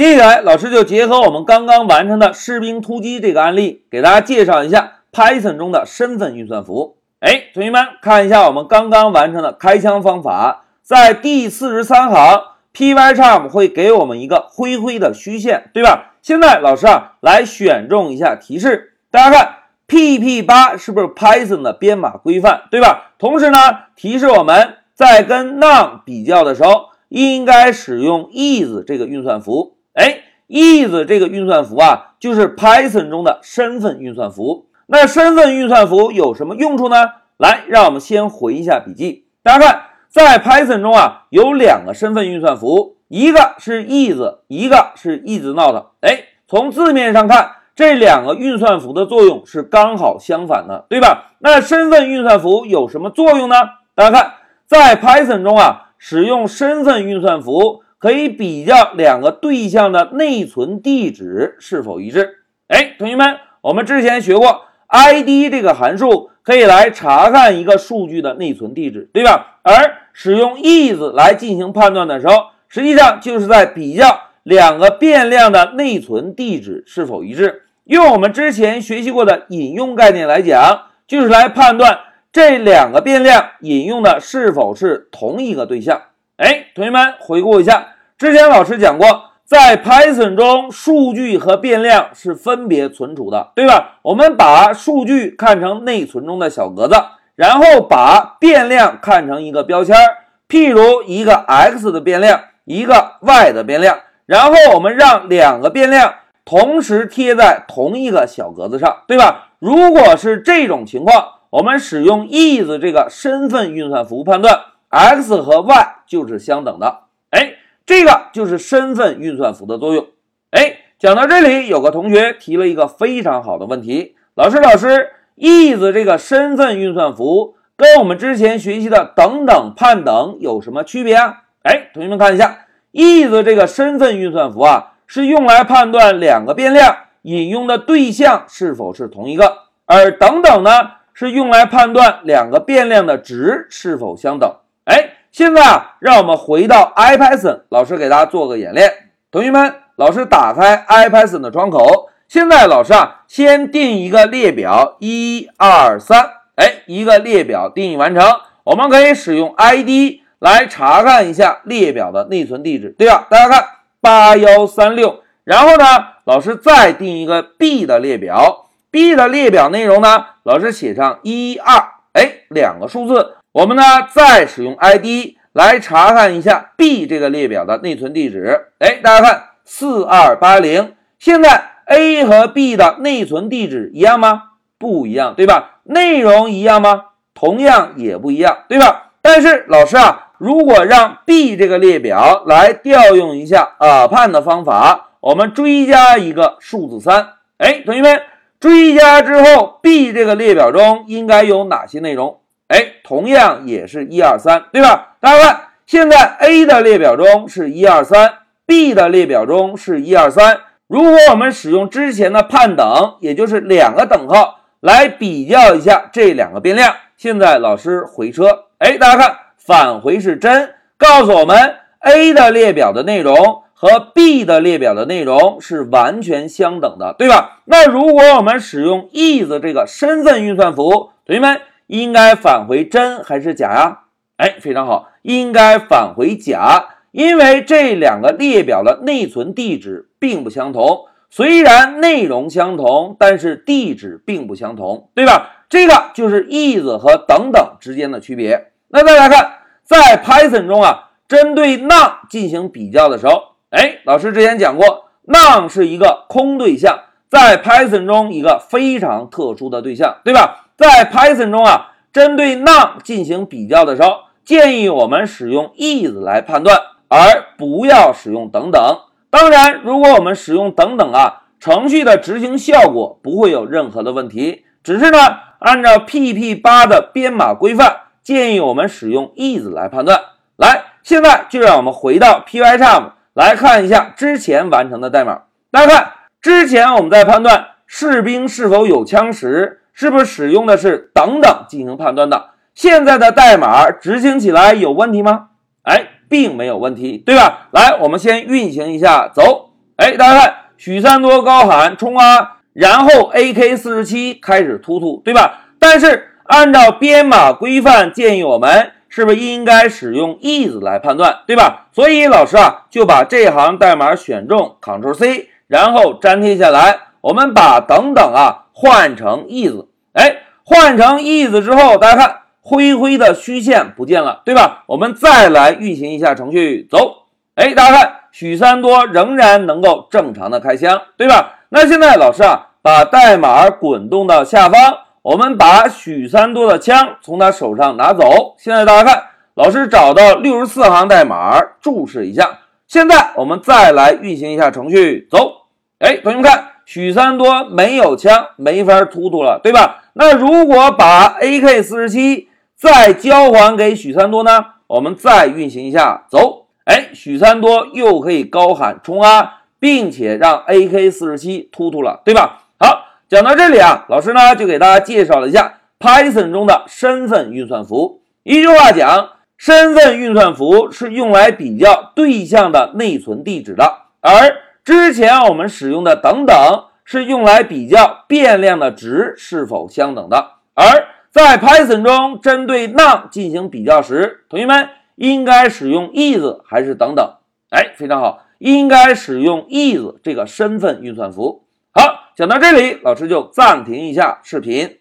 接下来，老师就结合我们刚刚完成的士兵突击这个案例，给大家介绍一下 Python 中的身份运算符。哎，同学们看一下我们刚刚完成的开枪方法，在第四十三行，Pycharm 会给我们一个灰灰的虚线，对吧？现在老师啊，来选中一下提示，大家看 PP 八是不是 Python 的编码规范，对吧？同时呢，提示我们在跟 none 比较的时候，应该使用 is 这个运算符。哎，is 这个运算符啊，就是 Python 中的身份运算符。那身份运算符有什么用处呢？来，让我们先回一下笔记。大家看，在 Python 中啊，有两个身份运算符，一个是 is，一个是 is not。哎，从字面上看，这两个运算符的作用是刚好相反的，对吧？那身份运算符有什么作用呢？大家看，在 Python 中啊，使用身份运算符可以比较两个对象的内存地址是否一致。哎，同学们，我们之前学过。id 这个函数可以来查看一个数据的内存地址，对吧？而使用 is 来进行判断的时候，实际上就是在比较两个变量的内存地址是否一致。用我们之前学习过的引用概念来讲，就是来判断这两个变量引用的是否是同一个对象。哎，同学们回顾一下，之前老师讲过。在 Python 中，数据和变量是分别存储的，对吧？我们把数据看成内存中的小格子，然后把变量看成一个标签儿，譬如一个 x 的变量，一个 y 的变量，然后我们让两个变量同时贴在同一个小格子上，对吧？如果是这种情况，我们使用 is 这个身份运算符判断，x 和 y 就是相等的。哎。这个就是身份运算符的作用。哎，讲到这里，有个同学提了一个非常好的问题：老师，老师，is 这个身份运算符跟我们之前学习的等等判等有什么区别啊？哎，同学们看一下，is 这个身份运算符啊，是用来判断两个变量引用的对象是否是同一个，而等等呢，是用来判断两个变量的值是否相等。哎。现在啊，让我们回到 IPython，老师给大家做个演练。同学们，老师打开 IPython 的窗口。现在老师啊，先定一个列表，一二三，哎，一个列表定义完成。我们可以使用 ID 来查看一下列表的内存地址，对吧？大家看八幺三六。然后呢，老师再定一个 B 的列表，B 的列表内容呢，老师写上一二，哎，两个数字。我们呢，再使用 ID 来查看一下 B 这个列表的内存地址。哎，大家看四二八零。现在 A 和 B 的内存地址一样吗？不一样，对吧？内容一样吗？同样也不一样，对吧？但是老师啊，如果让 B 这个列表来调用一下 a p n 的方法，我们追加一个数字三。哎，同学们，追加之后，B 这个列表中应该有哪些内容？哎，同样也是一二三，对吧？大家看，现在 A 的列表中是一二三，B 的列表中是一二三。如果我们使用之前的判等，也就是两个等号来比较一下这两个变量，现在老师回车，哎，大家看，返回是真，告诉我们 A 的列表的内容和 B 的列表的内容是完全相等的，对吧？那如果我们使用 is 这个身份运算符，同学们。应该返回真还是假呀？哎，非常好，应该返回假，因为这两个列表的内存地址并不相同。虽然内容相同，但是地址并不相同，对吧？这个就是 is 和等等之间的区别。那再来看，在 Python 中啊，针对 none 进行比较的时候，哎，老师之前讲过，none 是一个空对象，在 Python 中一个非常特殊的对象，对吧？在 Python 中啊，针对 none 进行比较的时候，建议我们使用 is 来判断，而不要使用等等。当然，如果我们使用等等啊，程序的执行效果不会有任何的问题。只是呢，按照 PP 八的编码规范，建议我们使用 is 来判断。来，现在就让我们回到 Pycharm 来看一下之前完成的代码。大家看，之前我们在判断士兵是否有枪时。是不是使用的是等等进行判断的？现在的代码执行起来有问题吗？哎，并没有问题，对吧？来，我们先运行一下，走。哎，大家看，许三多高喊冲啊，然后 AK 四十七开始突突，对吧？但是按照编码规范建议我们是不是应该使用 is 来判断，对吧？所以老师啊就把这行代码选中，Ctrl C，然后粘贴下来。我们把等等啊换成 is，哎，换成 is 之后，大家看灰灰的虚线不见了，对吧？我们再来运行一下程序，走，哎，大家看许三多仍然能够正常的开枪，对吧？那现在老师啊把代码滚动到下方，我们把许三多的枪从他手上拿走。现在大家看，老师找到六十四行代码，注释一下。现在我们再来运行一下程序，走，哎，同学们看。许三多没有枪，没法突突了，对吧？那如果把 AK 四十七再交还给许三多呢？我们再运行一下，走，哎，许三多又可以高喊冲啊，并且让 AK 四十七突突了，对吧？好，讲到这里啊，老师呢就给大家介绍了一下 Python 中的身份运算符。一句话讲，身份运算符是用来比较对象的内存地址的，而之前我们使用的等等是用来比较变量的值是否相等的，而在 Python 中针对 none 进行比较时，同学们应该使用 is 还是等等？哎，非常好，应该使用 is 这个身份运算符。好，讲到这里，老师就暂停一下视频。